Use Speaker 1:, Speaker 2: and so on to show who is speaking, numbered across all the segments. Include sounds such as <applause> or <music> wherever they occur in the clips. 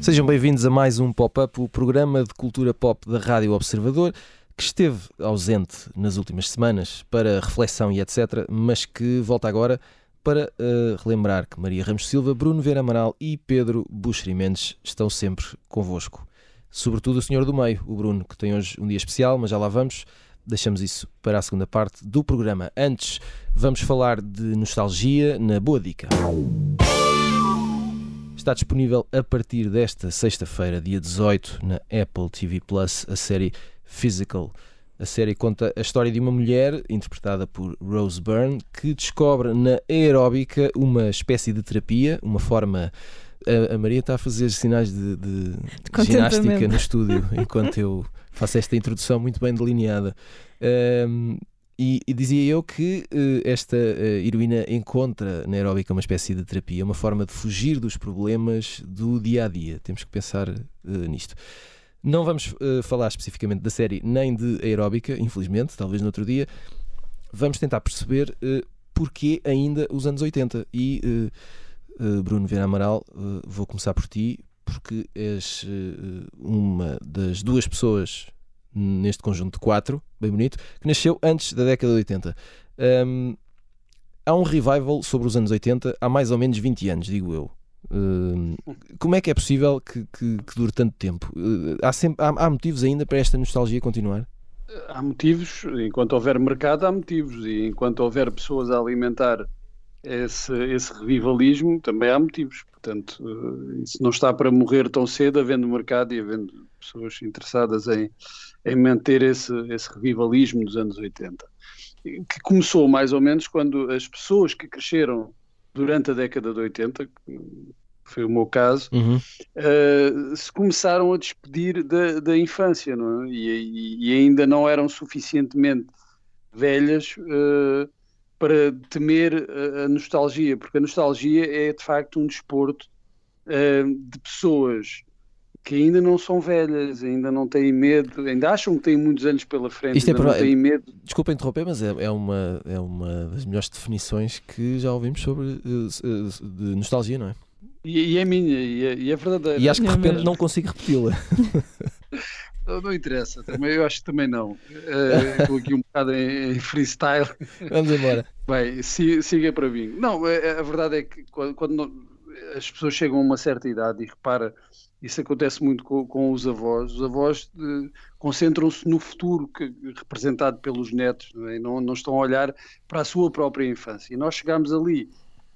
Speaker 1: Sejam bem-vindos a mais um Pop-Up, o programa de cultura pop da Rádio Observador, que esteve ausente nas últimas semanas para reflexão e etc., mas que volta agora para uh, relembrar que Maria Ramos Silva, Bruno Vera Amaral e Pedro Buxeri Mendes estão sempre convosco. Sobretudo o senhor do meio, o Bruno, que tem hoje um dia especial, mas já lá vamos. Deixamos isso para a segunda parte do programa. Antes, vamos falar de nostalgia na Boa Dica. Está disponível a partir desta sexta-feira, dia 18, na Apple TV Plus, a série Physical. A série conta a história de uma mulher, interpretada por Rose Byrne, que descobre na aeróbica uma espécie de terapia, uma forma. A, Maria está a fazer sinais de, de, de ginástica no estúdio, <laughs> enquanto eu faço esta introdução muito bem delineada. Um, e, e, dizia eu que uh, esta uh, heroína encontra na aeróbica uma espécie de terapia, uma forma de fugir dos problemas do dia a dia. Temos que pensar uh, nisto. Não vamos falar especificamente da série nem de aeróbica, infelizmente, talvez no outro dia. Vamos tentar perceber porquê ainda os anos 80. E Bruno Vieira Amaral, vou começar por ti, porque és uma das duas pessoas neste conjunto de quatro, bem bonito, que nasceu antes da década de 80. Um, há um revival sobre os anos 80 há mais ou menos 20 anos, digo eu. Como é que é possível que, que, que dure tanto tempo? Uh, há, sempre, há, há, motivos ainda para esta nostalgia continuar?
Speaker 2: Há motivos, enquanto houver mercado, há motivos, e enquanto houver pessoas a alimentar esse, esse revivalismo, também há motivos. Portanto, uh, isso não está para morrer tão cedo, havendo mercado e havendo pessoas interessadas em, em manter esse, esse revivalismo dos anos 80, que começou mais ou menos quando as pessoas que cresceram durante a década de 80, que foi o meu caso, uhum. uh, se começaram a despedir da, da infância, não é? e, e, ainda não eram suficientemente velhas uh, para temer a, a, nostalgia, porque a nostalgia é de facto um desporto uh, de pessoas que ainda não são velhas, ainda não têm medo, ainda acham que têm muitos anos pela frente, Isto é para... não têm medo.
Speaker 1: Desculpa interromper, mas é, é, uma, é uma das melhores definições que já ouvimos sobre uh, de nostalgia, não é?
Speaker 2: E, e é minha, e é, e é verdadeira.
Speaker 1: E acho que de repente não consigo repeti-la. <laughs>
Speaker 2: Não, não, interessa, também, eu acho que também não. Uh, estou aqui um bocado em, em, freestyle.
Speaker 1: Vamos embora. <laughs>
Speaker 2: Bem, siga para mim. Não, a, a verdade é que quando, quando, as pessoas chegam a uma certa idade e repara isso acontece muito com, com os avós. Os avós eh, concentram-se no futuro, que, representado pelos netos, não, é? não, não, estão a olhar para a sua própria infância. E nós chegámos ali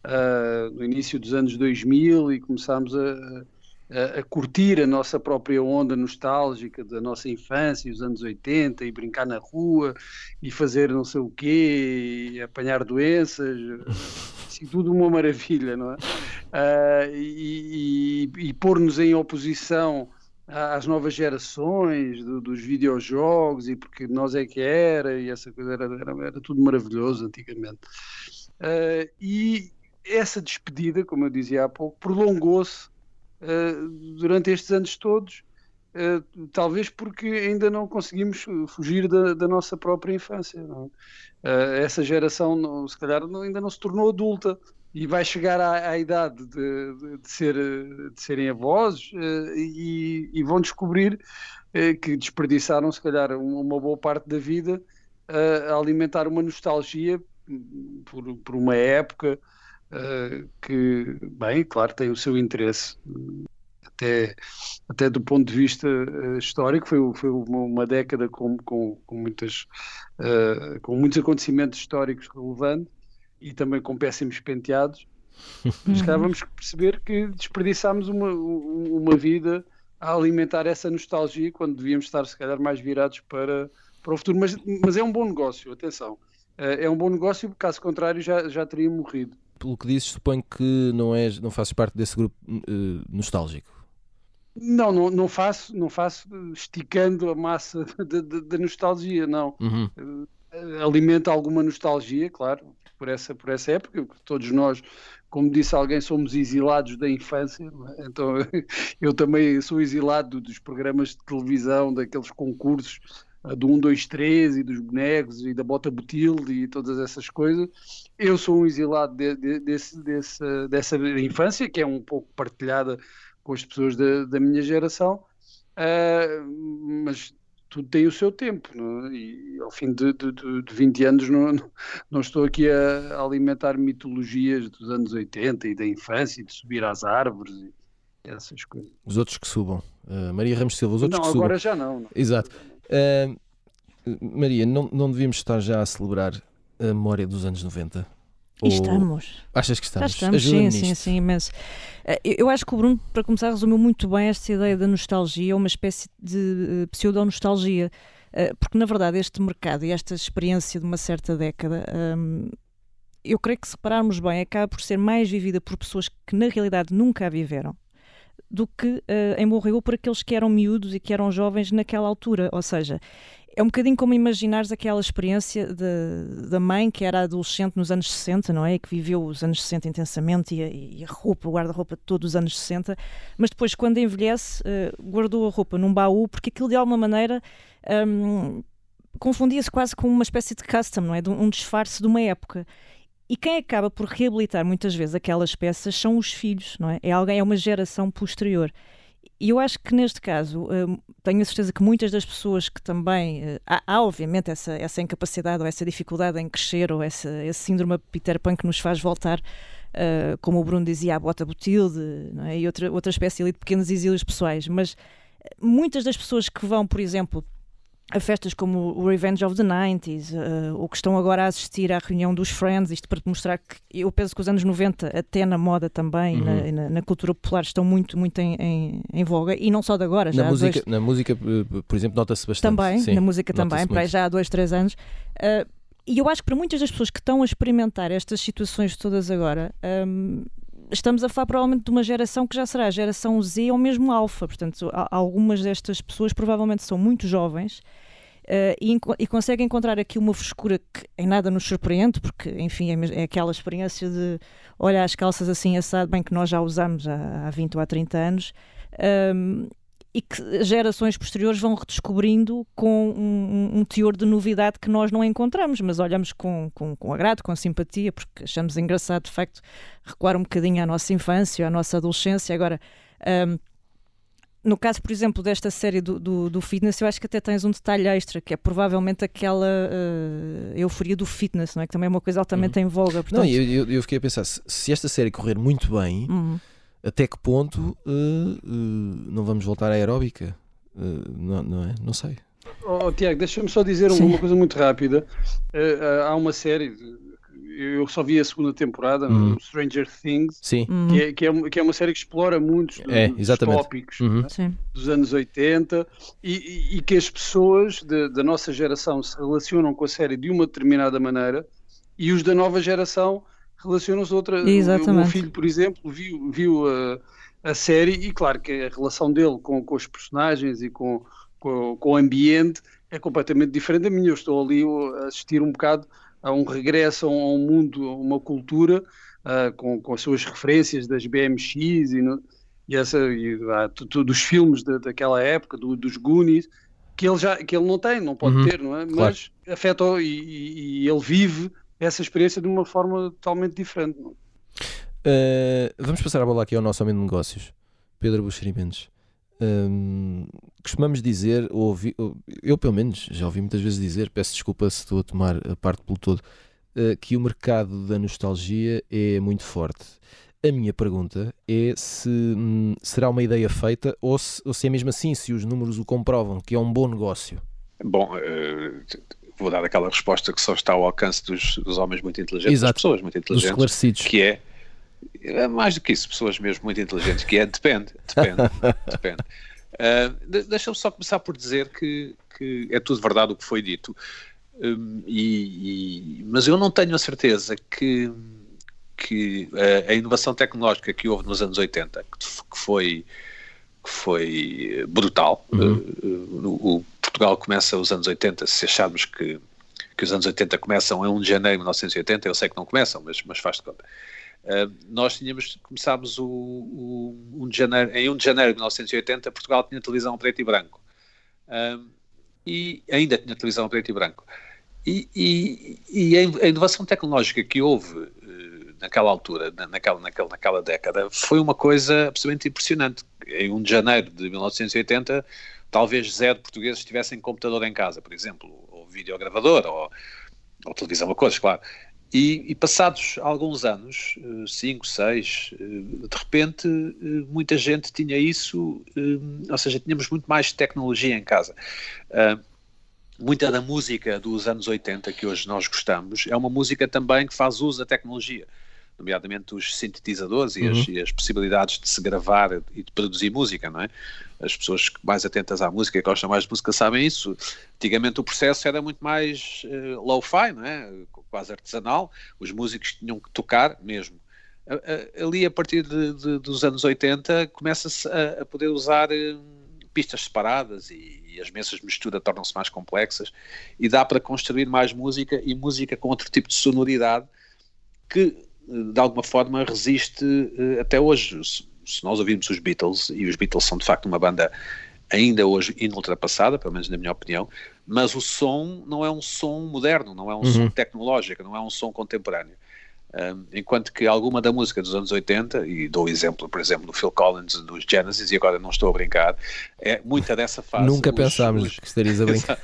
Speaker 2: uh, no início dos anos 2000 e começámos a, a, a, curtir a nossa própria onda nostálgica da nossa infância, os anos 80, e brincar na rua, e fazer não sei o quê, e apanhar doenças, <laughs> assim, tudo uma maravilha, não é? Uh, e, e, e pôr-nos em oposição às novas gerações do, dos videojogos e porque nós é que era e essa coisa era, era, era tudo maravilhoso antigamente. Uh, e essa despedida, como eu dizia há pouco, prolongou-se durante estes anos todos, uh, talvez porque ainda não conseguimos fugir da, da nossa própria infância. Uh, essa geração, se calhar, ainda não se tornou adulta e vai chegar à, à idade de, de, ser, de serem avós e, e, vão descobrir que desperdiçaram, se calhar, uma boa parte da vida a alimentar uma nostalgia por, por uma época uh, que, bem, claro, tem o seu interesse, até, até do ponto de vista uh, histórico, foi, foi uma, uma década com, com, com muitas, uh, com muitos acontecimentos históricos relevantes e também com péssimos penteados. <laughs> Mas cá vamos perceber que desperdiçámos uma, uma vida a alimentar essa nostalgia quando devíamos estar, se calhar, mais virados para, para o futuro. Mas, mas é um bom negócio, atenção. É um bom negócio, caso contrário, já, já teria morrido
Speaker 1: pelo que dizes, suponho que não, és, não fazes parte desse grupo uh, nostálgico.
Speaker 2: Não, não, não, faço, não faço esticando a massa <laughs> da nostalgia, não. Uhum. alimenta alguma nostalgia, claro, por essa, por essa época, todos nós como disse alguém, somos exilados da infância, é? então <laughs> eu também sou exilado dos programas de televisão, daqueles concursos do 1, 2, 3 e dos bonecos e da bota butilde e todas essas coisas. Eu sou um exilado de, de, desse, desse, dessa infância, que é um pouco partilhada com as pessoas da, da minha geração, uh, mas tudo tem o seu tempo, é? e ao fim de, de, de 20 anos não, não estou aqui a alimentar mitologias dos anos 80 e da infância, e de subir às árvores e essas coisas.
Speaker 1: Os outros que subam. Uh, Maria Ramos Silva, os outros
Speaker 2: não,
Speaker 1: que subam.
Speaker 2: agora já não. não.
Speaker 1: Exato. Uh, Maria, não, não devíamos estar já a celebrar a memória dos anos 90?
Speaker 3: Ou... Estamos.
Speaker 1: Achas que estamos?
Speaker 3: Já estamos, sim, sim, sim, imenso. Eh, eu acho que o Bruno, para começar, resumiu muito bem esta ideia da nostalgia, uma espécie de uh, pseudo-nostalgia, uh, porque na verdade este mercado e esta experiência de uma certa década, eu creio que se repararmos bem, acaba por ser mais vivida por pessoas que na realidade nunca a viveram do que uh, em Morreu por aqueles que eram miúdos e que eram jovens naquela altura. Ou seja, é um bocadinho como imaginares aquela experiência da mãe que era adolescente nos anos 60, não é? E que viveu os anos 60 intensamente e a, e a roupa, o guarda-roupa de todos os anos 60, mas depois, quando envelhece, uh, guardou a roupa num baú porque aquilo de alguma maneira. Um, confundia-se quase com uma espécie de custom, não é? De um disfarce de uma época. E quem acaba por reabilitar muitas vezes aquelas peças são os filhos, não é? É alguém, é uma geração posterior. E eu acho que neste caso, uh, tenho a certeza que muitas das pessoas que também. Uh, há, há, obviamente, essa, essa incapacidade ou essa dificuldade em crescer, ou essa, esse síndrome Peter Pan que nos faz voltar, uh, como o Bruno dizia, à bota butilde é? e outra, outra espécie ali de pequenos exílios pessoais. Mas muitas das pessoas que vão, por exemplo, a festas como o Revenge of the 90s, uh, ou que estão agora a assistir à reunião dos Friends, isto para te mostrar que eu penso que os anos 90, até na moda também, uhum. na, na, cultura popular, estão muito, muito em, em, em, voga, e não só de agora.
Speaker 1: Na, música,
Speaker 3: dois...
Speaker 1: na música, por exemplo, nota-se bastante.
Speaker 3: Também,
Speaker 1: Sim,
Speaker 3: na música também, para já há dois, três anos. Uh, e eu acho que para muitas das pessoas que estão a experimentar estas situações todas agora, um, estamos a falar provavelmente de uma geração que já será a geração Z ou mesmo alfa. Portanto, algumas destas pessoas provavelmente são muito jovens Uh, e, e, consegue encontrar aqui uma frescura que em nada nos surpreende, porque, enfim, é, é aquela experiência de olhar as calças assim assado, bem que nós já usamos há, há 20 ou há 30 anos, um, ehm, e que gerações posteriores vão redescobrindo com um, um, teor de novidade que nós não encontramos, mas olhamos com, com, com agrado, com simpatia, porque achamos engraçado, de facto, recuar um bocadinho à nossa infância, à nossa adolescência. Agora, um, no caso, por exemplo, desta série do, do, do, fitness, eu acho que até tens um detalhe extra, que é provavelmente aquela uh, euforia do fitness, não é? Que também é uma coisa altamente uhum. em voga. Portanto...
Speaker 1: Não, eu, eu, fiquei a pensar, se, se esta série correr muito bem, uhum. Até que ponto uh, uh, não vamos voltar à aeróbica? não, não é? Não sei.
Speaker 2: Oh, Tiago, deixa-me só dizer Sim. uma coisa muito rápida. há uma série eu só vi a segunda temporada, uhum. Stranger Things,
Speaker 1: Sim.
Speaker 2: Uhum. Que, é, que, é, que é uma série que explora muitos é, dos tópicos uhum. né? dos anos 80 e, e, e que as pessoas de, da nossa geração se relacionam com a série de uma determinada maneira e os da nova geração relacionam-se outra.
Speaker 3: Exatamente.
Speaker 2: O meu filho, por exemplo, viu, viu a, a série e claro que a relação dele com, com os personagens e com, com, com o ambiente é completamente diferente da minha. Eu estou ali a assistir um bocado a um regresso a um mundo, a uma cultura uh, com, com as suas referências das BMX e, no, e, essa, e uh, dos filmes de, daquela época, do, dos Goonies, que ele, já, que ele não tem, não pode uhum, ter, não é? Claro. Mas afeta e, e, ele vive essa experiência de uma forma totalmente diferente. Uh,
Speaker 1: vamos passar a bola aqui ao nosso homem de negócios, Pedro Buxeri Mendes. Hum, costumamos dizer, ou ouvi, eu pelo menos já ouvi muitas vezes dizer, peço desculpa se estou a tomar a parte pelo todo, uh, que o mercado da nostalgia é muito forte. A minha pergunta é se hum, será uma ideia feita ou se, ou se é mesmo assim, se os números o comprovam, que é um bom negócio.
Speaker 4: Bom, uh, vou dar aquela resposta que só está ao alcance dos, dos homens muito inteligentes,
Speaker 1: Exato.
Speaker 4: das pessoas muito inteligentes,
Speaker 1: esclarecidos.
Speaker 4: que é é mais do que isso, pessoas mesmo muito inteligentes, que é depende, depende, <laughs> depende. Uh, Deixa-me só começar por dizer que, que, é tudo verdade o que foi dito, um, e, e, mas eu não tenho a certeza que, que a, a, inovação tecnológica que houve nos anos 80, que foi, que foi brutal, uhum. uh, o, o Portugal começa os anos 80, se acharmos que que os anos 80 começam em 1 de janeiro de 1980, eu sei que não começam, mas, mas faz de conta. Uh, nós tínhamos, começámos o, o 1 de janeiro, em 1 de janeiro de 1980, Portugal tinha televisão preto e branco. Uh, e ainda tinha televisão preto e branco. E, e, e a inovação tecnológica que houve naquela altura, naquela, naquela, naquela década, foi uma coisa absolutamente impressionante. Em 1 de janeiro de 1980, talvez zero portugueses tivessem computador em casa, por exemplo, ou videogravador, ou, ou televisão a cores, claro. E, e, passados alguns anos, 5, uh, 6, uh, de repente uh, muita gente tinha isso, ou seja, tínhamos muito mais tecnologia em casa muita da música dos anos 80 que hoje nós gostamos é uma música também que faz uso da tecnologia, nomeadamente os sintetizadores e, uhum. as, e, as, possibilidades de se gravar e de produzir música, não é? As pessoas mais atentas à música e que gostam mais de música sabem isso. Antigamente o processo era muito mais uh, low-fi, não é? Quase artesanal. Os músicos tinham que tocar mesmo. Ali, a partir de, de, dos anos 80, começa-se a, a, poder usar uh, pistas separadas e, as mesas de mistura tornam-se mais complexas e dá para construir mais música e música com outro tipo de sonoridade que eh, de alguma forma resiste uh, até hoje. Se, se, nós ouvirmos os Beatles, e os Beatles são de facto uma banda ainda hoje inultrapassada, pelo menos na minha opinião, mas o som não é um som moderno, não é um uhum. som tecnológico, não é um som contemporâneo. Um, enquanto que alguma da música dos anos 80, e dou exemplo, por exemplo, do Phil Collins, dos Genesis, e agora não estou a brincar, é muita dessa fase.
Speaker 1: Nunca os, pensámos os... que estarias a <laughs> brincar.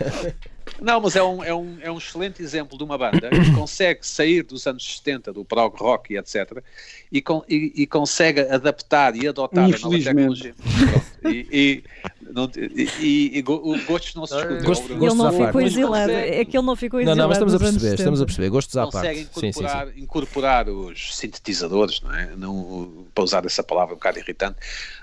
Speaker 4: não, mas é um, é, um, é um excelente exemplo de uma banda que <coughs> consegue sair dos anos 70, do prog rock e etc., e, com, e, e consegue adaptar e adotar a nova tecnologia. e, e não, e, e, gostos não se discutem.
Speaker 3: Gosto, ele não ficou exilado. É que ele não ficou exilado.
Speaker 1: Não, não, mas estamos a perceber, estamos a perceber. Gostos à
Speaker 4: parte. Incorporar, sim, sim, sim. incorporar os sintetizadores, não é? Não, para usar essa palavra um bocado irritante,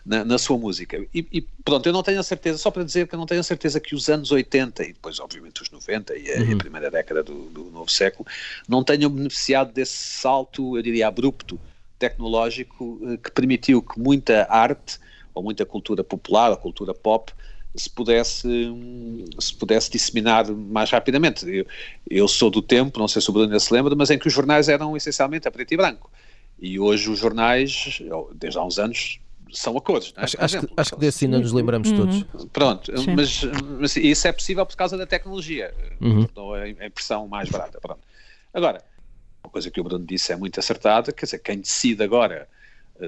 Speaker 4: na, na sua música. E, e, pronto, eu não tenho a certeza, só para dizer que eu não tenho a certeza que os anos 80 e depois, obviamente, os 90 e a, uhum. e a primeira década do, do novo século não tenham beneficiado desse salto, eu diria, abrupto tecnológico eh, que permitiu que muita arte ou muita cultura popular, ou cultura pop, se pudesse, se pudesse disseminar mais rapidamente. Eu, eu, sou do tempo, não sei se o Bruno se lembra, mas em que os jornais eram essencialmente a preto e branco. E hoje os jornais, desde há uns anos, são a cores. É?
Speaker 1: Acho, acho, que, acho que desse ainda nos lembramos uhum. todos.
Speaker 4: Pronto, mas, mas, isso é possível por causa da tecnologia. Uhum. Tornou a impressão mais barata. Pronto. Agora, uma coisa que o Bruno disse é muito acertada, quer dizer, quem decide agora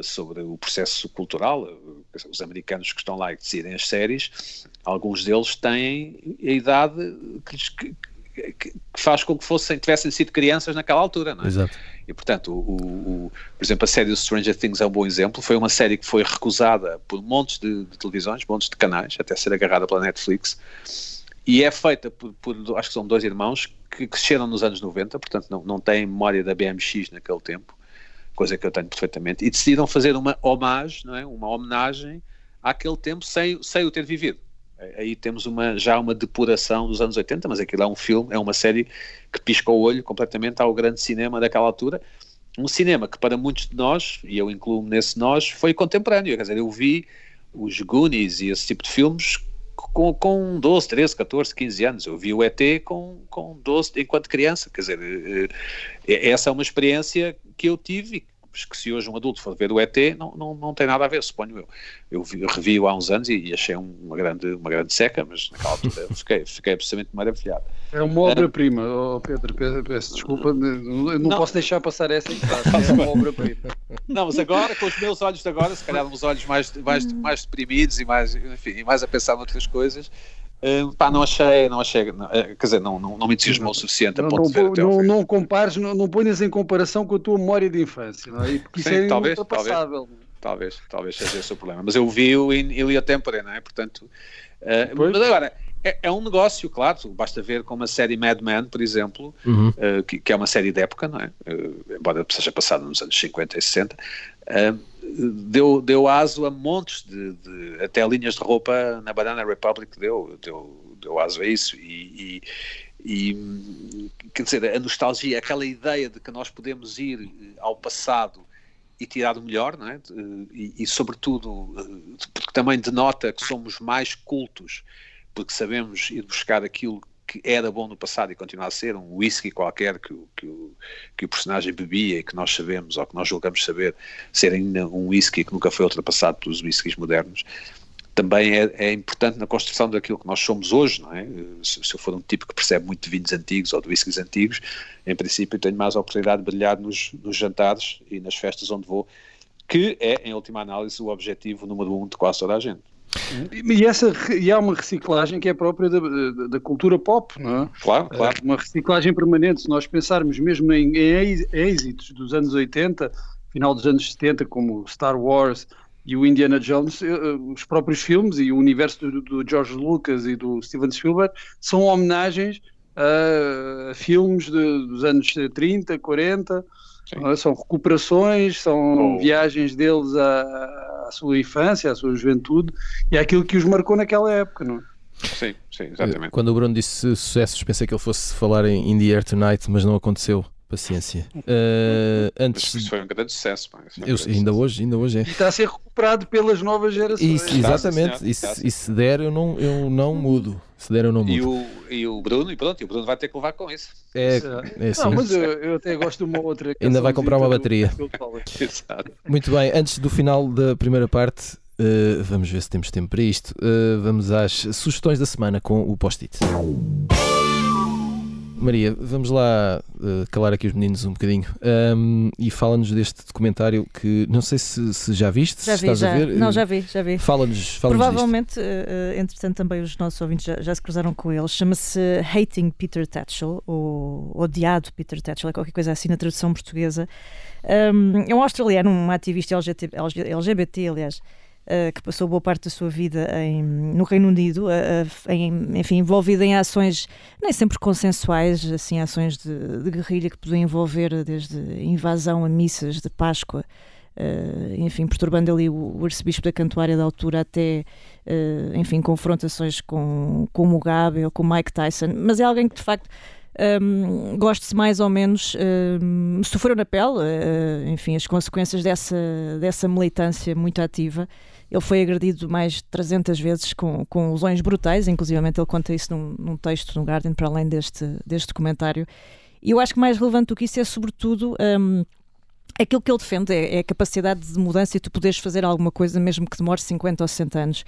Speaker 4: sobre o processo cultural, eh, os americanos que estão lá e que decidem as séries, alguns deles têm a idade que, que, que faz com que fossem, tivessem sido crianças naquela altura, não é?
Speaker 1: Exato.
Speaker 4: E portanto, o, o, por exemplo, a série Stranger Things é um bom exemplo, foi uma série que foi recusada por montes de, de televisões, montes de canais, até ser agarrada pela Netflix, e é feita por, por acho que são dois irmãos que cresceram nos anos 90, portanto não, não têm memória da BMX naquele tempo, coisa que eu tenho perfeitamente, e decidiram fazer uma homenagem, não é? uma homenagem àquele tempo sem, sem o ter vivido. Aí temos uma, já uma depuração dos anos 80, mas aquilo é um filme, é uma série que pisca o olho completamente ao grande cinema daquela altura. Um cinema que para muitos de nós, e eu incluo nesse nós, foi contemporâneo. Quer dizer, eu vi os Goonies e esse tipo de filmes com, com 12, 13, 14, 15 anos. Eu vi o ET com, com 12 enquanto criança. Quer dizer, eh, eh, essa é uma experiência que eu tive que se hoje um adulto for ver o ET, não, não, não tem nada a ver, suponho eu. Eu, vi, eu revi-o há uns anos e, e, achei uma, grande, uma grande seca, mas naquela altura fiquei, fiquei absolutamente maravilhado.
Speaker 2: É uma obra-prima, oh Pedro, peço desculpa, não, não, posso deixar passar essa <laughs> é uma obra-prima.
Speaker 4: Não, mas agora, com os meus olhos de agora, se calhar uns olhos mais, mais, mais deprimidos e mais, enfim, mais a pensar noutras coisas, Uh, pá, não achei, não achei, não, eh, quer dizer, não, não, não me entusiasmou o suficiente a ponto
Speaker 2: não, de ver não, não compares, não, não ponhas em comparação com a tua memória de infância, não é? Porque
Speaker 4: Sim, isso é talvez, talvez, talvez, talvez seja esse o problema, mas eu vi-o em Ilha Tempore, não é? Portanto, uh, mas agora, é, é, um negócio, claro, basta ver como a série Mad Men, por exemplo, uhum. uh, que, que, é uma série de época, não é? embora seja passada nos anos 50 e 60, deu, deu aso a montes de, de, até linhas de roupa na Banana Republic deu, deu, deu aso a isso e, e, e, quer dizer, a nostalgia, aquela ideia de que nós podemos ir ao passado e tirar o melhor, não é? E, e sobretudo porque também denota que somos mais cultos porque sabemos ir buscar aquilo que era bom no passado e continua a ser, um whisky qualquer que, que, o, que o personagem bebia e que nós sabemos, ou que nós julgamos saber, ser ainda um whisky que nunca foi ultrapassado pelos whiskies modernos, também é, é, importante na construção daquilo que nós somos hoje, não é? Se, se, eu for um tipo que percebe muito de vinhos antigos ou de whiskies antigos, em princípio tenho mais a oportunidade de brilhar nos, nos jantares e nas festas onde vou, que é, em última análise, o objetivo número um de quase toda a gente.
Speaker 2: E, essa, e há uma reciclagem que é própria da, da, da cultura pop, não é?
Speaker 4: Claro, claro.
Speaker 2: Uma reciclagem permanente. Se nós pensarmos mesmo em, em êxitos dos anos 80, final dos anos 70, como Star Wars e o Indiana Jones, eh, eh, os próprios filmes e o universo do, do George Lucas e do Steven Spielberg são homenagens a filmes de, dos anos 30, 40, é? são recuperações, são oh. viagens deles à, sua infância, à sua juventude e àquilo que os marcou naquela época, não é?
Speaker 4: Sim, sim, exatamente.
Speaker 1: Quando o Bruno disse sucessos, pensei que ele fosse falar em In the Air Tonight, mas não aconteceu. Paciência. Uh, antes...
Speaker 4: Isso foi um grande sucesso.
Speaker 1: Um grande Eu, ainda, sucesso. Hoje, ainda hoje é.
Speaker 2: E está a ser recuperado pelas novas gerações.
Speaker 1: Isso, exatamente. E se, e se der, eu não, eu não mudo. Se der, eu não mudo.
Speaker 4: E o, e o Bruno, e pronto, e o Bruno vai ter que levar com isso.
Speaker 1: É, é assim.
Speaker 2: Não, mas eu, eu, até gosto de uma outra. <laughs>
Speaker 1: Ainda vai comprar uma bateria. <laughs> Muito bem, antes do final da primeira parte, uh, vamos ver se temos tempo para isto. Uh, vamos às sugestões da semana com o post-it. Maria, vamos lá uh, calar aqui os meninos um bocadinho um, e fala-nos deste documentário que não sei se, se já viste,
Speaker 3: já
Speaker 1: se vi, estás
Speaker 3: já.
Speaker 1: a ver.
Speaker 3: Não, já vi, já vi.
Speaker 1: Fala-nos. Fala
Speaker 3: Provavelmente, uh, entretanto, também os nossos ouvintes já, já se cruzaram com ele. Chama-se Hating Peter Tatchell, ou Odiado Peter Tatchell, é qualquer coisa assim na tradução portuguesa. Um, é um australiano, um ativista LGBT, LGBT aliás que passou boa parte da sua vida em, no Reino Unido, uh, em, enfim, envolvido em ações nem sempre consensuais, assim, ações de, de guerrilha que podiam envolver desde invasão a missas de Páscoa, uh, enfim, perturbando ali o, o arcebispo da Cantuária da altura até, enfim, confrontações com, com Mugabe ou com Mike Tyson, mas é alguém que de facto um, goste-se mais ou menos, um, sofreu na pele, uh, enfim, as consequências dessa, dessa militância muito ativa. Ele foi agredido mais de 300 vezes com, com lesões brutais, inclusive ele conta isso num, num texto no Guardian, para além deste, deste documentário. E eu acho que mais relevante do que isso é, sobretudo, um, aquilo que ele defende é, é, a capacidade de mudança e tu poderes fazer alguma coisa, mesmo que demore 50 ou 60 anos.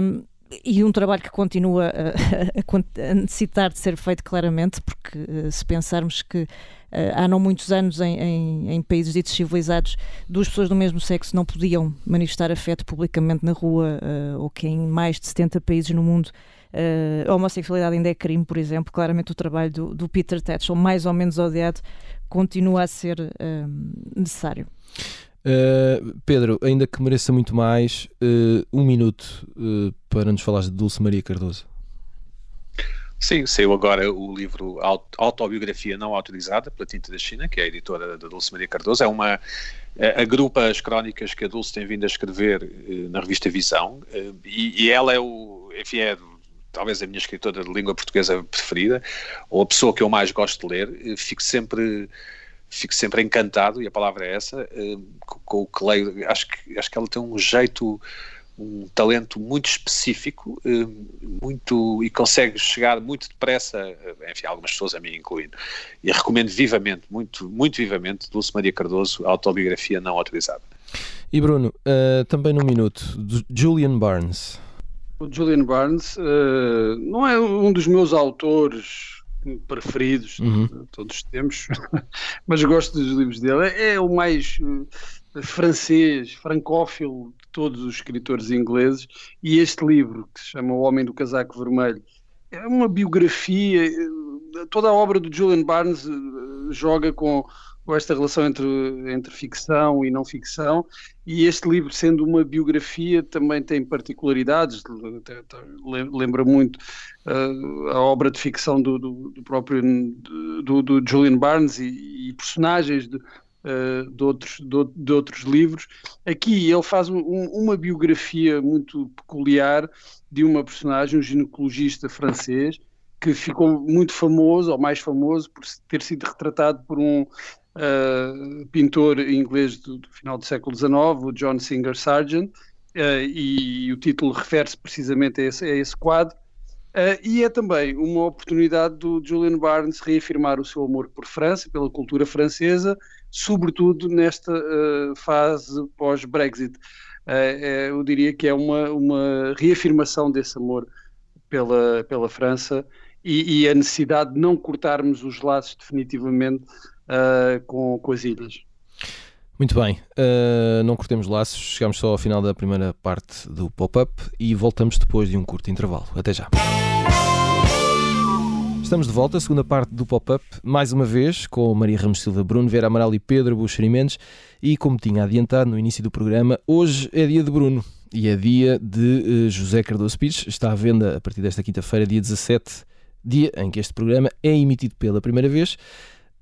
Speaker 3: Um, e um trabalho que continua a, <laughs> a, necessitar de ser feito claramente, porque eh, se pensarmos que Uh, há não muitos anos, em, em, em, países ditos civilizados, duas pessoas do mesmo sexo não podiam manifestar afeto publicamente na rua, uh, ou que em mais de 70 países no mundo uh, a homossexualidade ainda é crime, por exemplo. Claramente, o trabalho do, do Peter Tatchell, mais ou menos odiado, continua a ser necessário.
Speaker 1: Uh, Pedro, ainda que mereça muito mais, uh, um minuto uh, para nos falares de Dulce Maria Cardoso.
Speaker 4: Sim, saiu agora o livro Autobiografia Não Autorizada pela Tinta da China, que é a editora da Dulce Maria Cardoso. É uma agrupa as crónicas que a Dulce tem vindo a escrever na revista Visão e, e ela é o, enfim, é talvez a minha escritora de língua portuguesa preferida, ou a pessoa que eu mais gosto de ler. Fico sempre fico sempre encantado, e a palavra é essa, eh, com, o que leio. Acho que, acho que ela tem um jeito, um talento muito específico eh, muito, e consegue chegar muito depressa, eh, enfim, algumas pessoas, a mim incluindo. E recomendo vivamente, muito, muito vivamente, Dulce Maria Cardoso, autobiografia não autorizada.
Speaker 1: E Bruno, uh, também num minuto, Julian Barnes.
Speaker 2: O Julian Barnes uh, não é um dos meus autores preferidos uhum. todos os tempos, <laughs> mas gosto dos livros dele. É, é o mais uh, francês, francófilo de todos os escritores ingleses, e este livro, que se chama O Homem do Casaco Vermelho, é uma biografia. Eh, toda a obra do Julian Barnes uh, joga com com esta relação entre, entre ficção e não ficção, e este livro, sendo uma biografia, também tem particularidades, lembra muito uh, a obra de ficção do, do, do próprio do, do, Julian Barnes e, e personagens de, uh, de, outros, de, de, outros livros. Aqui ele faz um, uma biografia muito peculiar de uma personagem, um ginecologista francês, que ficou muito famoso, ou mais famoso, por ter sido retratado por um uh, pintor inglês do, do, final do século XIX, o John Singer Sargent, uh, e o título refere-se precisamente a esse, a esse, quadro. Uh, e é também uma oportunidade do Julian Barnes reafirmar o seu amor por França, pela cultura francesa, sobretudo nesta uh, fase pós-Brexit. Uh, eu diria que é uma, uma reafirmação desse amor pela, pela França e, e, a necessidade de não cortarmos os laços definitivamente com, com as ilhas.
Speaker 1: Muito bem, uh, não cortemos laços, chegamos só ao final da primeira parte do pop-up e voltamos depois de um curto intervalo. Até já. Estamos de volta, segunda parte do pop-up, mais uma vez com Maria Ramos Silva, Bruno Vera Amaral e Pedro Buxerimentos. E como tinha adiantado no início do programa, hoje é dia de Bruno e é dia de uh, José Cardoso Pires. Está à venda a partir desta quinta-feira, dia 17, dia em que este programa é emitido pela primeira vez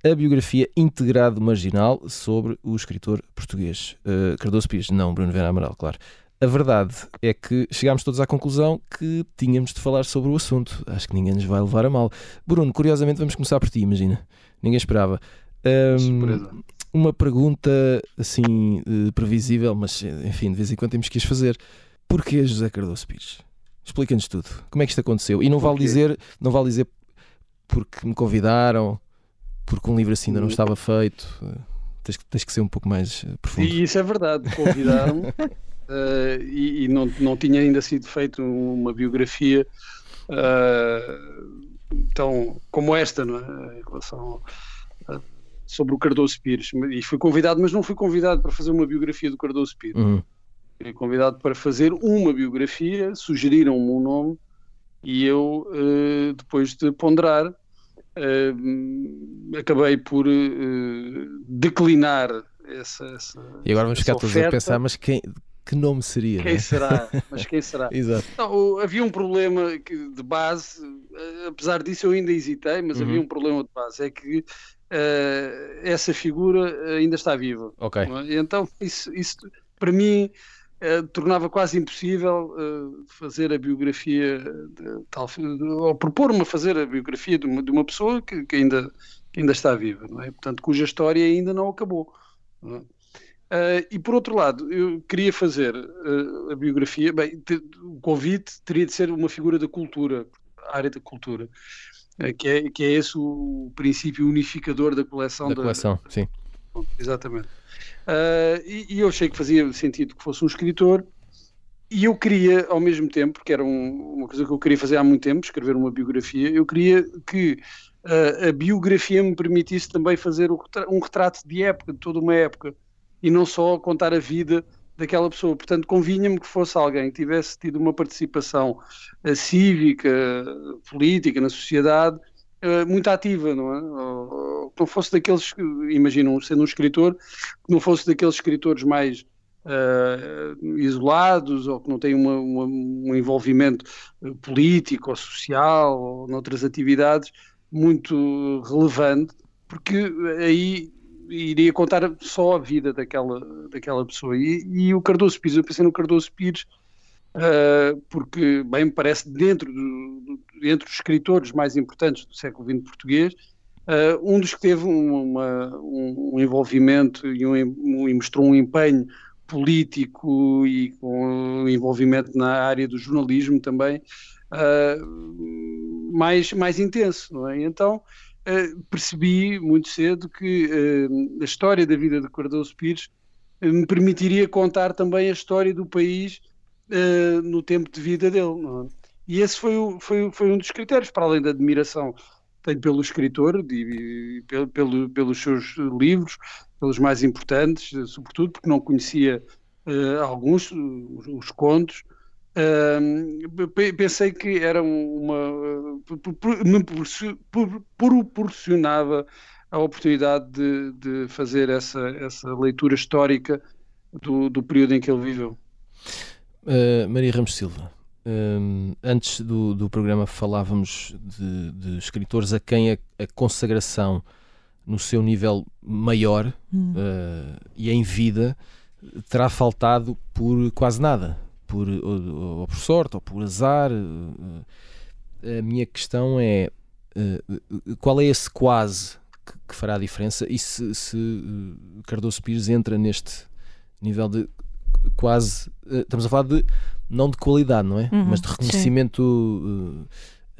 Speaker 1: a biografia Integrado Marginal sobre o escritor português uh, Cardoso Pires, não Bruno Vera Amaral, claro. A verdade é que chegámos todos à conclusão que tínhamos de falar sobre o assunto. Acho que ninguém nos vai levar a mal. Bruno, curiosamente, vamos começar por ti, imagina. Ninguém esperava. Um, uma pergunta assim uh, previsível, mas enfim, de vez em quando temos que as fazer. Porquê José Cardoso Pires? Explica-nos tudo. Como é que isto aconteceu? E não vale dizer, não vale dizer porque me convidaram porque um livro assim ainda não hum. estava feito. Tens, tens que ser um pouco mais eh, profundo.
Speaker 2: E isso é verdade, convidaram-me uh, <laughs> e, e, não, não tinha ainda sido feito uma biografia uh, tão como esta, não é? Em relação a, sobre o Cardoso Pires. E fui convidado, mas não fui convidado para fazer uma biografia do Cardoso Pires. Uhum. Fui convidado para fazer uma biografia, sugeriram-me um nome e eu, depois de ponderar, uh, acabei por uh, declinar essa, essa,
Speaker 1: E agora vamos ficar todos a pensar, mas quem, que nome seria?
Speaker 2: Quem né? será? <laughs> Mas quem será?
Speaker 1: Exato.
Speaker 2: Não, havia um problema de base, eh, apesar disso eu ainda hesitei, mas uhum. havia um problema de base, é que uh, essa figura ainda está viva.
Speaker 1: Ok.
Speaker 2: É? Então, isso, isso para mim Uh, tornava quase impossível uh, fazer a biografia, de, tal, ou propor-me a fazer a biografia de uma, de uma pessoa que, que, ainda, que ainda está viva, não é? portanto, cuja história ainda não acabou. Não é? uh, e por outro lado, eu queria fazer a biografia, bem, te, o convite teria de ser uma figura da cultura, a área da cultura. Que é, que é esse o princípio unificador da coleção.
Speaker 1: Da, da coleção, sim.
Speaker 2: Exatamente. Uh, e, e, eu achei que fazia sentido que fosse um escritor. E eu queria, ao mesmo tempo, que era um, uma coisa que eu queria fazer há muito tempo, escrever uma biografia, eu queria que uh, a biografia me permitisse também fazer um retrato de época, de toda uma época, e não só contar a vida daquela pessoa. Portanto, convinha-me que fosse alguém que tivesse tido uma participação uh, cívica, política na sociedade uh, muito ativa, não é? Ou, que não fosse daqueles, imaginam, sendo um escritor, que não fosse daqueles escritores mais uh, isolados ou que não têm uma, uma, um envolvimento eh, político ou social ou noutras atividades muito relevante, porque aí iria contar só a vida daquela, daquela pessoa. E, e o Cardoso Pires, eu pensei no Cardoso Pires uh, porque, bem, me parece dentro do, entre os escritores mais importantes do século XX português, uh, um dos que teve uma, um, envolvimento e, um, um, e mostrou um empenho político e com envolvimento na área do jornalismo também uh, mais, mais intenso, é? Então uh, percebi muito cedo que uh, a história da vida de Cardoso Pires me permitiria contar também a história do país no tempo de vida dele, não é? E esse foi, o, foi, foi um dos critérios, para além da admiração tenho pelo escritor, pelo, pelo, pelos seus livros, pelos mais importantes, sobretudo porque não conhecia uh, alguns, os, os contos. Uh, pensei que era uma. me proporcionava a oportunidade de, de fazer essa, essa leitura histórica do, do período em que ele viveu.
Speaker 1: Uh, Maria Ramos Silva, um, antes do, do programa falávamos de, de escritores a quem a, a, consagração no seu nível maior hum. uh, e em vida terá faltado por quase nada, por, ou, ou por sorte ou por azar. Uh, a minha questão é uh, qual é esse quase que, que fará a diferença e se, se Cardoso Pires entra neste nível de quase. estamos a falar de não de qualidade, não é? Uhum, Mas de reconhecimento uh,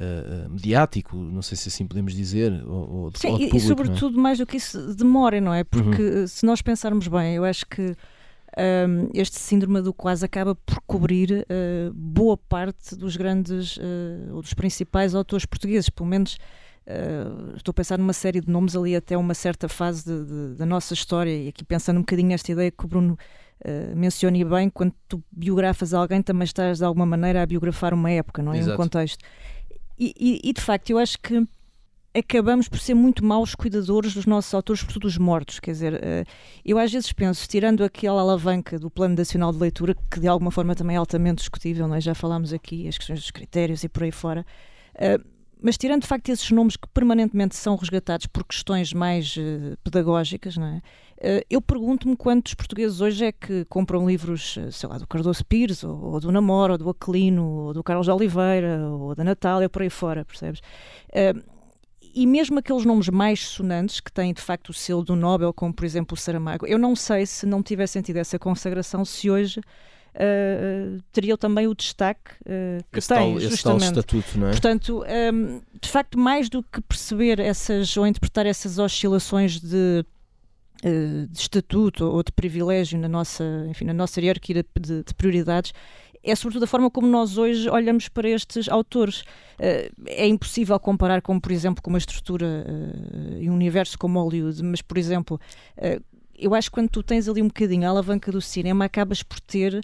Speaker 1: uh, mediático, não sei se assim podemos dizer, ou, ou de,
Speaker 3: Sim,
Speaker 1: ou de
Speaker 3: e,
Speaker 1: público,
Speaker 3: e sobretudo
Speaker 1: é?
Speaker 3: mais do que isso, demora, não é? Porque uhum. se nós pensarmos bem, eu acho que um, este síndrome do quase acaba por cobrir uh, boa parte dos grandes ou dos principais autores portugueses, pelo menos uh, estou a pensar numa série de nomes ali até uma certa fase de, de, da nossa história e aqui pensando um bocadinho nesta ideia que o Bruno uh, menciona bem, quando tu biografas alguém também estás de alguma maneira a biografar uma época, não é?
Speaker 1: Exato.
Speaker 3: Um contexto. E, e, e de facto eu acho que acabamos por ser muito maus cuidadores dos nossos autores, sobretudo os mortos. Quer dizer, eh, eu às vezes penso, tirando aquela alavanca do Plano Nacional de Leitura, que de alguma forma também é altamente discutível, nós é? já falámos aqui, as questões dos critérios e por aí fora, eh, mas tirando de facto esses nomes que permanentemente são resgatados por questões mais uh, pedagógicas, não é? Uh, eu pergunto-me quantos portugueses hoje é que compram livros, sei lá, do Cardoso Pires, ou, ou do Namor, ou do Aquilino, ou do Carlos de Oliveira, ou da Natália, por aí fora, percebes? Uh, e mesmo aqueles nomes mais sonantes que têm de facto o selo do Nobel, como por exemplo o Saramago, eu não sei se não tivessem tido essa consagração, se hoje uh, teriam também o destaque uh, que
Speaker 1: esse
Speaker 3: têm,
Speaker 1: tal,
Speaker 3: justamente.
Speaker 1: Esse tal estatuto, não é?
Speaker 3: Portanto, um, de facto, mais do que perceber essas ou interpretar essas oscilações de de estatuto ou de privilégio na nossa, enfim, na nossa hierarquia de, de prioridades, é sobretudo a forma como nós hoje olhamos para estes autores. É impossível comparar com, por exemplo, com uma estrutura e um universo como Hollywood, mas, por exemplo, eu acho que quando tu tens ali um bocadinho a alavanca do cinema, acabas por ter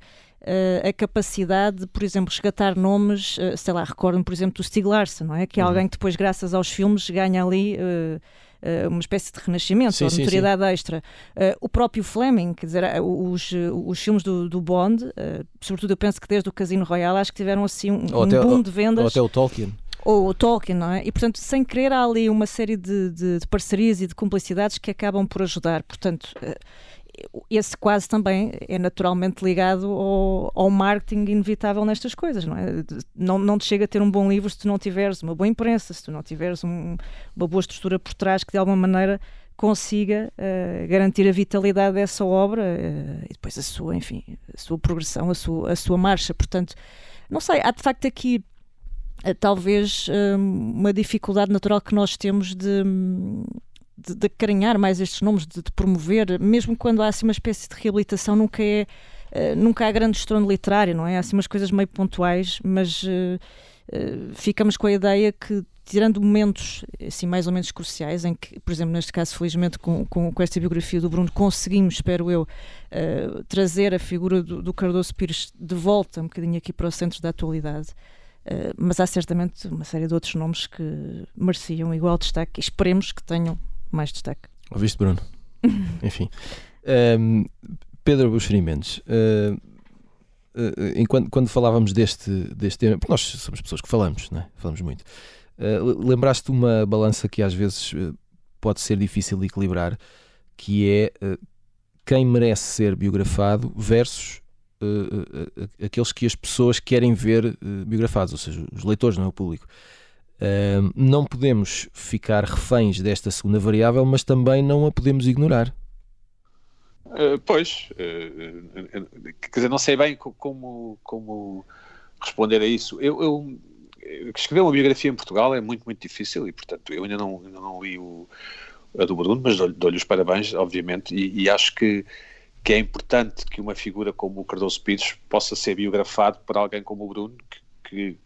Speaker 3: a capacidade de, por exemplo, resgatar nomes, sei lá, recordo-me, por exemplo, do Stieg Larsson, não é? Que é uhum. alguém que depois, graças aos filmes, ganha ali uh, uma espécie de renascimento, sim, ou de notoriedade sim. extra. Uh, o próprio Fleming, quer dizer, eh, os, os filmes do, do Bond, sobretudo eu penso que desde o Casino Royale, acho que tiveram assim um, um até, boom de vendas.
Speaker 1: Ou até o Tolkien
Speaker 3: ou o Tolkien, não é? E portanto, sem querer, há ali uma série de, de, de parcerias e de cumplicidades que acabam por ajudar. Portanto, esse quase também é naturalmente ligado ao, ao, marketing inevitável nestas coisas, não é? Não, não te chega a ter um bom livro se tu não tiveres uma boa imprensa, se tu não tiveres um, uma boa estrutura por trás que de alguma maneira consiga uh, garantir a vitalidade dessa obra uh, e depois a sua, enfim, a sua progressão, a sua, a sua marcha. Portanto, não sei, há de facto aqui talvez uma dificuldade natural que nós temos de de, de acarinhar mais estes nomes, de, de, promover, mesmo quando há assim uma espécie de reabilitação, nunca é uh, nunca há grande estrondo literário, não é? Há assim umas coisas meio pontuais, mas ficamos com a ideia que tirando momentos assim mais ou menos cruciais em que, por exemplo, neste caso, felizmente com, com, com esta biografia do Bruno conseguimos, espero eu, trazer a figura do, do Cardoso Pires de volta um bocadinho aqui para o centro da atualidade. Uh, mas há certamente uma série de outros nomes que mereciam igual destaque e esperemos que tenham mais destaque.
Speaker 1: Ouviste, Bruno? <laughs> Enfim. Um, Pedro Buxeri Mendes, uh, uh, enquanto, quando falávamos deste, deste tema, porque nós somos pessoas que falamos, não é? falamos muito, lembraste uma balança que às vezes pode ser difícil de equilibrar, que é quem merece ser biografado versus aqueles que as pessoas querem ver biografados, ou seja, os leitores, não é o público. Uh, não podemos ficar reféns desta segunda variável, mas também não a podemos ignorar.
Speaker 4: Uh, pois, uh, quer dizer, não sei bem como, como responder a isso. Eu, eu, escrever uma biografia em Portugal é muito, muito difícil e, portanto, eu ainda não, ainda não li o, a do Bruno, mas dou-lhe dou os parabéns, obviamente, e, e, acho que, que é importante que uma figura como o Cardoso Pires possa ser biografado por alguém como o Bruno, que,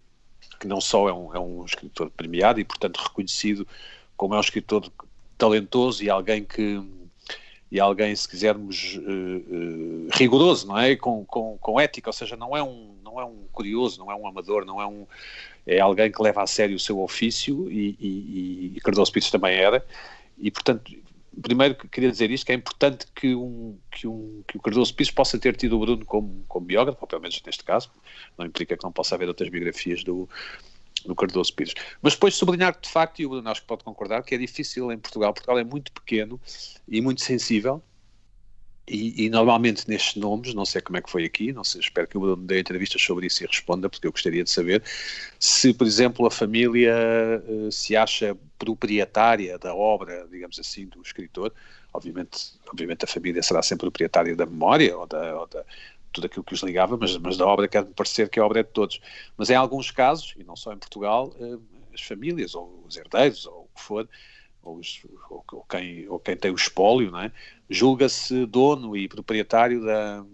Speaker 4: que não só é um, é um escritor premiado e, portanto, reconhecido como é um escritor talentoso e alguém que e alguém, se quisermos, uh, uh, rigoroso, não é? Com, com, com ética, ou seja, não é, um, não é um curioso, não é um amador, não é um. É alguém que leva a sério o seu ofício e, e, e Cardoso Pires também era, e portanto primeiro queria dizer isto, que é importante que, um, que, um, que o Cardoso Pires possa ter tido o Bruno como, como biógrafo, pelo menos neste caso, não implica que não possa haver outras biografias do, do Cardoso Pires. Mas depois sublinhar que, de facto, e o Bruno acho que pode concordar, que é difícil em Portugal. Portugal é muito pequeno e muito sensível e, e, normalmente nestes nomes, não sei como é que foi aqui, não sei, espero que o Bruno dê entrevistas sobre isso e responda, porque eu gostaria de saber se, por exemplo, a família uh, se acha proprietária da obra, digamos assim, do escritor. Obviamente, obviamente a família será sempre proprietária da memória ou da, ou da tudo aquilo que os ligava, mas, mas da obra quer-me parecer que a obra é de todos. Mas em alguns casos, e não só em Portugal, uh, as famílias, ou os herdeiros, ou o que for, ou, os, ou, ou, quem, ou quem tem o espólio, é? julga-se dono e proprietário da,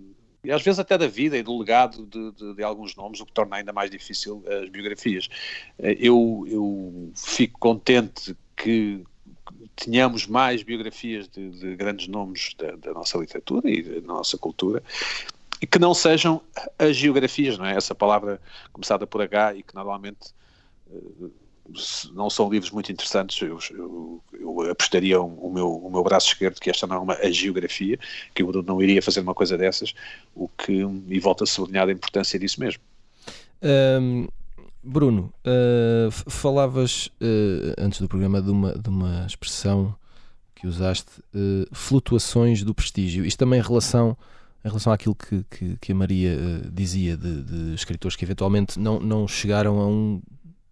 Speaker 4: e às vezes até da vida e do legado de, de, de, alguns nomes, o que torna ainda mais difícil as biografias. Eh, eu, eu fico contente que tenhamos mais biografias de, de grandes nomes da, da, nossa literatura e da nossa cultura e que não sejam as geografias, não é? Essa palavra começada por H e que normalmente uh, não são livros muito interessantes. Eu, eu, eu apostaria o, meu, o meu braço esquerdo que esta não é uma a geografia, que eu não iria fazer uma coisa dessas, o que e volta a sublinhar a importância disso mesmo.
Speaker 1: Um, Bruno, uh, falavas uh, antes do programa de uma, de uma expressão que usaste, uh, flutuações do prestígio. Isto também em relação, em relação àquilo que, que, que a Maria dizia de, de, escritores que eventualmente não, não chegaram a um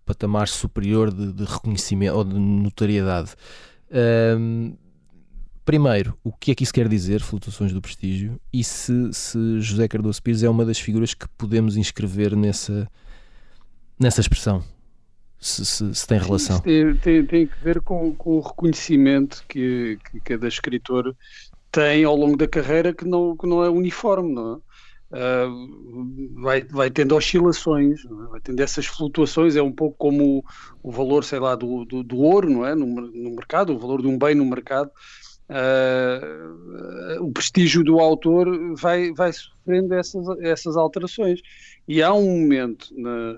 Speaker 1: patamar superior de, de reconhecimento ou de notariedade. primeiro, o que é que isso quer dizer, flutuações do prestígio, e se, se José Cardoso Pires é uma das figuras que podemos inscrever nessa nessa expressão? Se, se, se tem relação?
Speaker 2: Tem, tem, tem, que ver com, com o reconhecimento que, que, cada escritor tem ao longo da carreira que não, que não é uniforme, não é? Uh, vai, vai tendo oscilações, é? vai tendo essas flutuações, é um pouco como o, o valor, sei lá, do, do, do, ouro, não é? No, no mercado, o valor de um bem no mercado. Uh, o prestígio do autor vai, vai sofrendo essas, essas alterações. E há um momento na,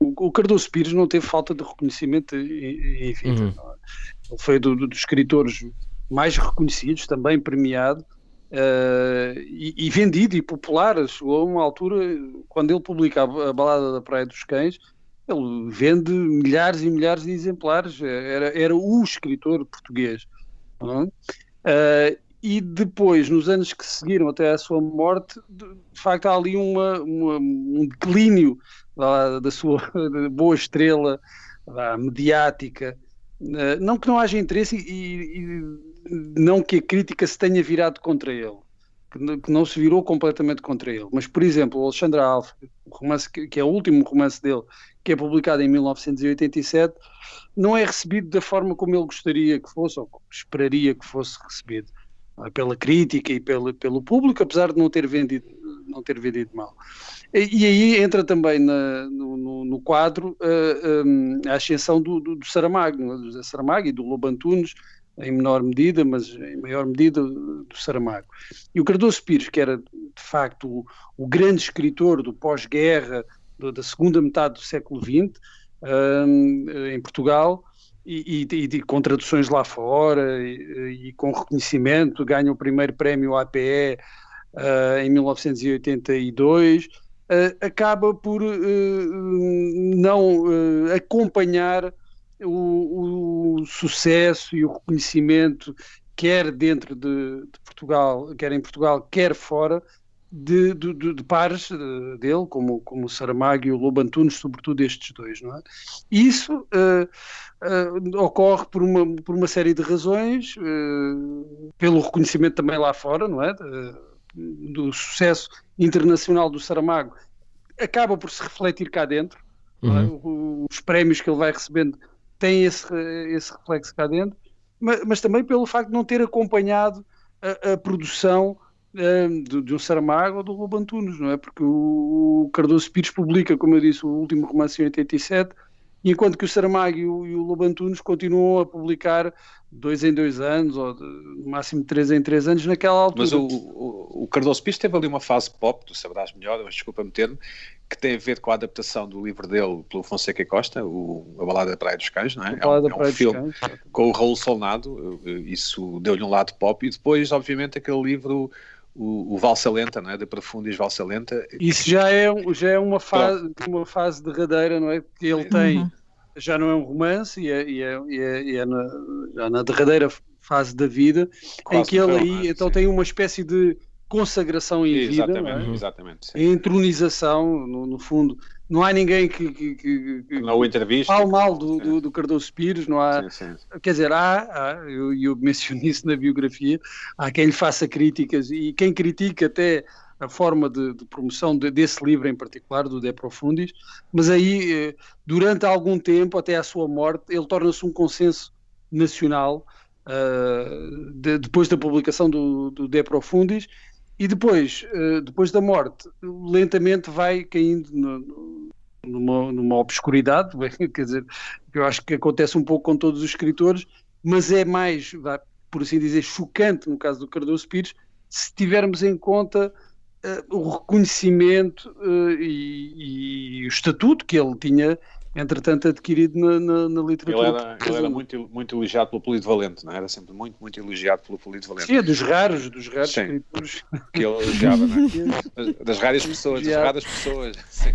Speaker 2: o, Cardoso Pires não teve falta de reconhecimento em, vida. Uhum. É? Ele foi do, do, dos escritores mais reconhecidos, também premiado uh, e, e, vendido e popular. Chegou a uma altura, quando ele publica a, a Balada da Praia dos Cães, ele vende milhares e milhares de exemplares. Era, era o escritor português. Uh, e depois, nos anos que seguiram até à sua morte, de, de facto há ali uma, uma, um declínio da, da sua <laughs> boa estrela da, mediática. Uh, não que não haja interesse e, e, não que a crítica se tenha virado contra ele, que, não se virou completamente contra ele. Mas, por exemplo, o Alexandre Alves, romance que, que, é o último romance dele, que é publicado em 1987, não é recebido da forma como ele gostaria que fosse, ou esperaria que fosse recebido pela crítica e pelo, pelo público, apesar de não ter vendido, não ter vendido mal. E, aí entra também na, no, no, quadro uh, a ascensão do, do, do Saramago, é? do Saramago e do Lobantunes, em menor medida, mas em maior medida do Saramago. E o Cardoso Pires, que era de facto o, o grande escritor do pós-guerra, da segunda metade do século XX, em Portugal, e, e, e, com traduções lá fora e, e, com reconhecimento, ganha o primeiro prémio APE uh, em 1982 uh, acaba por uh, não acompanhar o, o, sucesso e o reconhecimento, quer dentro de, de, Portugal, quer em Portugal, quer fora, de, de, de pares dele, como, como o Saramago e o Lobo Antunes, sobretudo estes dois. Não é? Isso ocorre por uma, por uma série de razões, pelo reconhecimento também lá fora, não é? do sucesso internacional do Saramago acaba por se refletir cá dentro. É? Uhum. Os prémios que ele vai recebendo têm esse, esse reflexo cá dentro, mas, mas também pelo facto de não ter acompanhado a, a produção uh, de, de, um Saramago ou do Lobo Antunes, não é? Porque o, o Cardoso Pires publica, como eu disse, o último romance em 87 enquanto que o Saramago e o, e o Lobantunes continuam a publicar dois em dois anos, ou de, no máximo três em três anos, naquela altura.
Speaker 4: Mas o, o, o Cardoso Pires teve ali uma fase pop, tu saberás melhor, mas desculpa meter-me, que tem a ver com a adaptação do livro dele pelo Fonseca Costa, o, A Balada da Praia dos Cães, não é?
Speaker 2: A Balada
Speaker 4: é
Speaker 2: um, é um
Speaker 4: filme Cães. com o Raul Solnado, isso deu-lhe um lado pop, e depois, obviamente, aquele livro o, o Valsa Lenta, não é? Da Profundis Valsa Lenta.
Speaker 2: Isso já é, já é uma, fase, uma fase derradeira, não é? Que ele tem, uhum. já não é um romance e é, e é, e é, e é na, já na derradeira fase da vida, Quase em que ele aí, então sim. tem uma espécie de consagração em
Speaker 4: exatamente,
Speaker 2: vida,
Speaker 4: é? exatamente,
Speaker 2: sim. entronização, no, no, fundo. Não há ninguém que, que, que,
Speaker 4: que não entrevista.
Speaker 2: Fale mal do, do, do, Cardoso Pires, não há. Sim, sim. Quer dizer, há, há eu, eu menciono <laughs> isso na biografia, há quem lhe faça críticas e quem critica até a forma de, de promoção de, desse livro em particular, do De Profundis, mas aí, eh, durante algum tempo, até à sua morte, ele torna-se um consenso nacional uh, de, depois da publicação do, do De Profundis e depois, uh, depois da morte, lentamente vai caindo numa, numa obscuridade, <laughs> quer dizer, eu acho que acontece um pouco com todos os escritores, mas é mais, por assim dizer, chocante no caso do Cardoso Pires, se tivermos em conta uh, o reconhecimento uh, e, e, o estatuto que ele tinha, entretanto, adquirido na, na, na literatura.
Speaker 4: Ele era, ele era, muito, muito elogiado pelo Polito Valente, não é? Era sempre muito, muito elogiado pelo Polito Valente.
Speaker 2: Sim, é dos raros, dos raros sim, escritores.
Speaker 4: Que ele elogiava, não é? <laughs> Das raras pessoas, das raras pessoas, sim.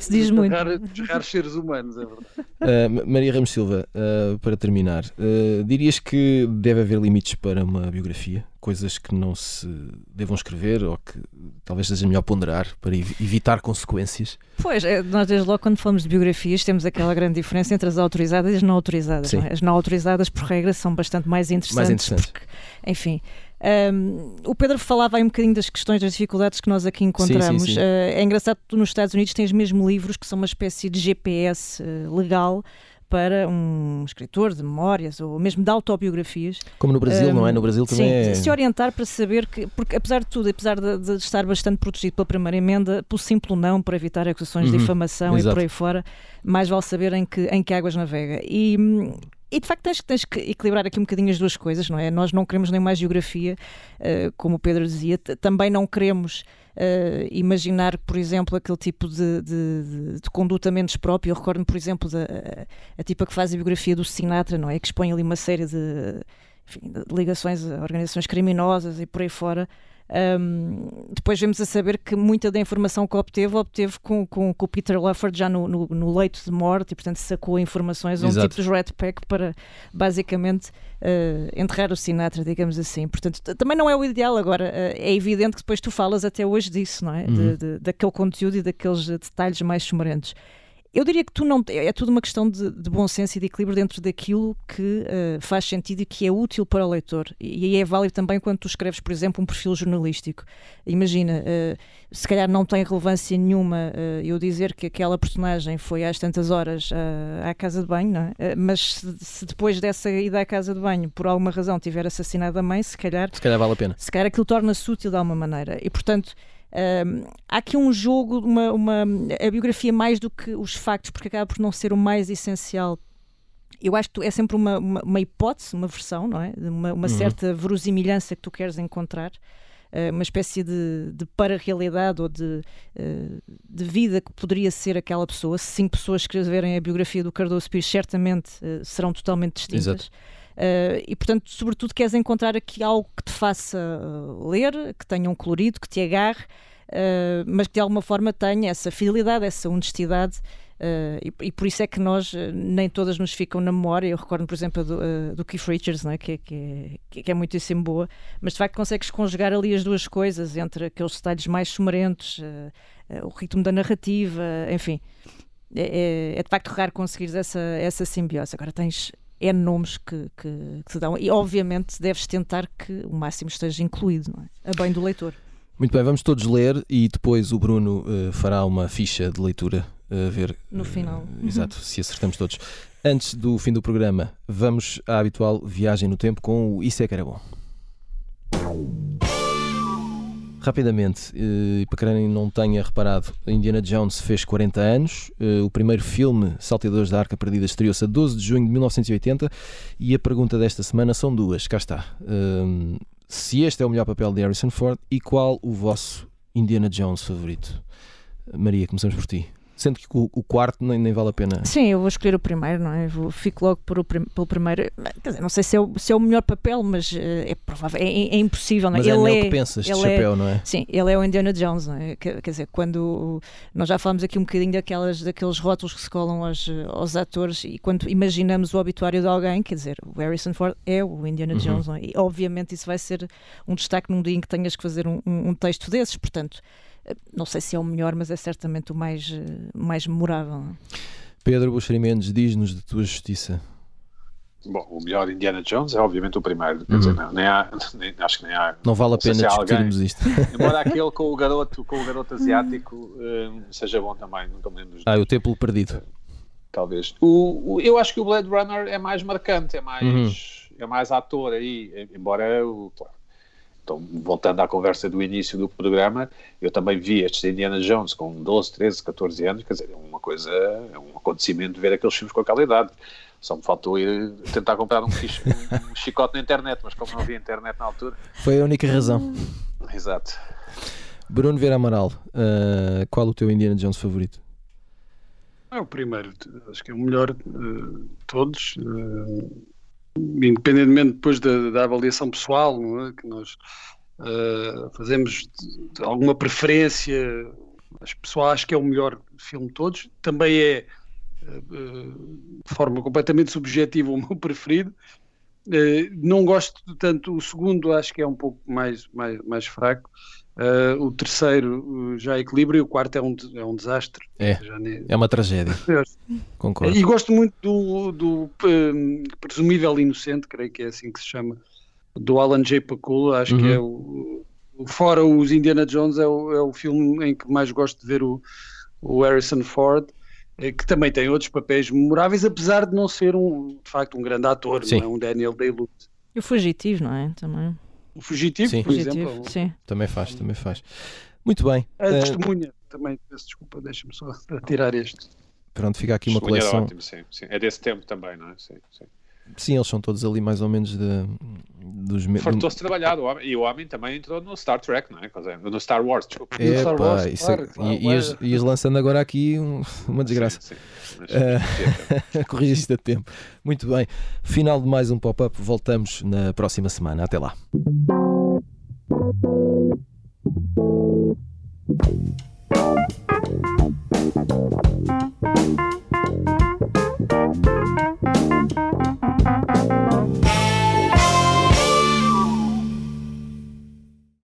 Speaker 3: Se diz muito.
Speaker 2: Dos raros seres humanos, é verdade.
Speaker 1: Uh, Maria Ramos Silva, uh, para terminar, uh, dirias que deve haver limites para uma biografia? Coisas que não se devam escrever ou que talvez seja melhor ponderar para evitar consequências?
Speaker 3: Pois, é, nós desde logo quando falamos de biografias temos aquela grande diferença entre as autorizadas e as não autorizadas. Não é? As não autorizadas, por regra, são bastante mais interessantes. Mais interessantes. Porque, enfim, um, o Pedro falava aí um bocadinho das questões, das dificuldades que nós aqui encontramos. Sim, sim, sim. Uh, é engraçado que tu nos Estados Unidos tens mesmo livros que são uma espécie de GPS uh, ah, legal para um escritor de memórias ou mesmo de autobiografias.
Speaker 1: Como no Brasil, um, não é? No Brasil também
Speaker 3: sim,
Speaker 1: é...
Speaker 3: se orientar para saber que, porque apesar de tudo, apesar de, de estar bastante protegido pela primeira emenda, pelo simples não, para evitar acusações uhum, de difamação exato. e por aí fora, mais vale saber em que, em que águas navega. E e de facto tens, tens, que equilibrar aqui um bocadinho as duas coisas, não é? Nós não queremos nem mais geografia, uh, como o Pedro dizia, também não queremos uh, imaginar, por exemplo, aquele tipo de, de, de conduta menos própria. Eu recordo-me, por exemplo, da a, a tipa que faz a biografia do Sinatra, não é? Que expõe ali uma série de, enfim, de ligações a organizações criminosas e por aí fora. Um, depois vemos a saber que muita da informação que obteve, obteve com, com, com o Peter Lufford já no, no, no, leito de morte e, portanto, sacou informações a um tipo de Red Pack para, basicamente, uh, enterrar o Sinatra, digamos assim. Portanto, também não é o ideal. Agora, uh, é evidente que depois tu falas até hoje disso, não é? Uhum. De, de, daquele conteúdo e daqueles detalhes mais sumarentos. Eu diria que tu não é tudo uma questão de, de bom senso e de equilíbrio dentro daquilo que uh, faz sentido e que é útil para o leitor. E aí é válido também quando tu escreves, por exemplo, um perfil jornalístico. Imagina, uh, se calhar não tem relevância nenhuma uh, eu dizer que aquela personagem foi às tantas horas à casa de banho, não é? mas se, se, depois dessa ida à casa de banho, por alguma razão, tiver assassinado a mãe, se calhar.
Speaker 1: Se calhar vale a pena.
Speaker 3: Se calhar aquilo torna-se útil de alguma maneira. E portanto há aqui um jogo, uma, uma, a biografia mais do que os factos, porque acaba por não ser o mais essencial. Eu acho que é sempre uma, uma, uma hipótese, uma versão, não é? Uma, uma uhum. certa verosimilhança que tu queres encontrar ah, uma espécie de, de para-realidade ou de, uh, de vida que poderia ser aquela pessoa. Se cinco pessoas escreverem a biografia do Cardoso Pires, certamente uh, serão totalmente distintas. Exato. Uh, e, portanto, sobretudo, queres encontrar aqui algo que te faça ler, que tenha um colorido, que te agarre, uh, mas que de alguma forma tenha essa fidelidade, essa honestidade. Uh, e, e, por isso é que nós nem todas nos ficam na memória. Eu recordo, por exemplo, do, do Keith Richards, não é? Que, é, que, é, que é muitíssimo boa, mas de facto consegues conjugar ali as duas coisas entre aqueles detalhes mais sumarentos, o ritmo da narrativa, enfim. É, é, é, de facto raro conseguires essa, essa simbiose. Agora tens é nomes que, que, que, se dão. E, obviamente, deves tentar que o máximo esteja incluído, não é? A bem do leitor.
Speaker 1: Muito bem, vamos todos ler e depois o Bruno uh, fará uma ficha de leitura a uh, ver.
Speaker 3: No final.
Speaker 1: Uh, <laughs> exato, se acertamos todos. Antes do fim do programa, vamos à habitual viagem no tempo com o Isso é que era bom. Rapidamente, eh, e para quem não tenha reparado, Indiana Jones fez 40 anos. Eh, o primeiro filme, Salteadores da Arca Perdida, estreou-se a 12 de junho de 1980. E a pergunta desta semana são duas: cá está. Ehm, se este é o melhor papel de Harrison Ford e qual o vosso Indiana Jones favorito? Maria, começamos por ti sendo que o, o quarto nem, nem, vale a pena.
Speaker 3: Sim, eu vou escolher o primeiro, não é? Vou, fico logo por o, pelo primeiro. Quer dizer, não sei se é o, se é o melhor papel, mas uh, é provável, é, é, impossível, não é?
Speaker 1: Mas ele é, é o que pensas de é chapéu,
Speaker 3: é,
Speaker 1: não é?
Speaker 3: Sim, ele é o Indiana Jones, não é? Quer, quer, dizer, quando nós já falamos aqui um bocadinho daquelas, daqueles rótulos que se colam aos, aos atores e quando imaginamos o obituário de alguém, quer dizer, o Harrison Ford é o Indiana uhum. Jones, não é? E obviamente isso vai ser um destaque num dia em que tenhas que fazer um, um, um texto desses, portanto não sei se é o melhor, mas é certamente o mais, eh, mais memorável.
Speaker 1: Pedro Buxeri Mendes, diz-nos de tua justiça.
Speaker 4: Bom, o melhor Indiana Jones é obviamente o primeiro. Quer dizer,
Speaker 1: Uhum.
Speaker 4: não, nem há, <laughs> nem- acho que nem há.
Speaker 1: Não vale a pena
Speaker 4: alguém.
Speaker 1: discutirmos isto. <laughs>
Speaker 4: Embora aquele com o garoto, com o garoto asiático eh, seja bom também, nunca me lembro
Speaker 1: Ah, o Templo Perdido.
Speaker 4: talvez. O, o- eu acho que o Blade Runner é mais marcante, é mais,
Speaker 1: Uhum.
Speaker 4: é mais ator aí, eh, embora o. Claro, então, voltando à conversa do início do programa, eu também vi estes Indiana Jones com 12, 13, 14 anos, quer dizer, é uma coisa, é um acontecimento ver aqueles filmes com aquela idade. Só me faltou ir tentar comprar um, um chicote na internet, mas como não havia internet na altura.
Speaker 1: Foi a única razão.
Speaker 4: Exato.
Speaker 1: Bruno Vera Amaral, ah, qual o teu Indiana Jones favorito?
Speaker 2: É o primeiro, acho que é o melhor de todos, eh, independentemente depois da, da avaliação pessoal, é? que nós eh, fazemos de, de alguma preferência, mas pessoal acho que é o melhor filme de todos, também é eh, de forma completamente subjetiva <laughs> o meu preferido. Eh, não gosto tanto, o segundo acho que é um pouco mais, mais, mais fraco. Eh, o terceiro já equilibra e o quarto é um, é um desastre.
Speaker 1: É.
Speaker 2: Já nem-
Speaker 1: É uma tragédia, <laughs> concordo.
Speaker 2: e gosto muito do, do hum, presumível inocente, creio que é assim que se chama, do Alan J. Pakula. Acho
Speaker 1: Uhum.
Speaker 2: que é o, o- Fora os Indiana Jones, é o, é o filme em que mais gosto de ver o, o Harrison Ford, eh, que também tem outros papéis memoráveis, apesar de não ser um, de facto um grande ator,
Speaker 1: Sim.
Speaker 2: não é um Daniel Day-Lewis.
Speaker 3: E o Fugitivo, não é? Também.
Speaker 2: O Fugitivo,
Speaker 1: Sim.
Speaker 2: por
Speaker 3: Fugitivo,
Speaker 2: exemplo.
Speaker 3: sim.
Speaker 1: Também faz, também faz. Muito bem.
Speaker 2: A
Speaker 1: Ah,
Speaker 2: testemunha, também, peço desculpa, deixa-me só <laughs> tirar este.
Speaker 1: pronto, fica aqui uma
Speaker 4: Testemunha
Speaker 1: coleção.
Speaker 4: ótimo, sim, sim. É desse tempo também, não é? Sim, sim.
Speaker 1: Sim, eles são todos ali mais ou menos de, dos mesmos.
Speaker 4: Fartou-se trabalhar o homem, e o homem também entrou no Star Trek, não é? No Star Wars, desculpa.
Speaker 2: Star Wars,
Speaker 1: isso é,
Speaker 2: claro,
Speaker 1: e,
Speaker 2: claro.
Speaker 1: E, lançando agora aqui um, <laughs> uma desgraça. Eh, <laughs> corrigiste a tempo. Muito bem. Final de mais um pop-up. Voltamos na próxima semana. Até lá.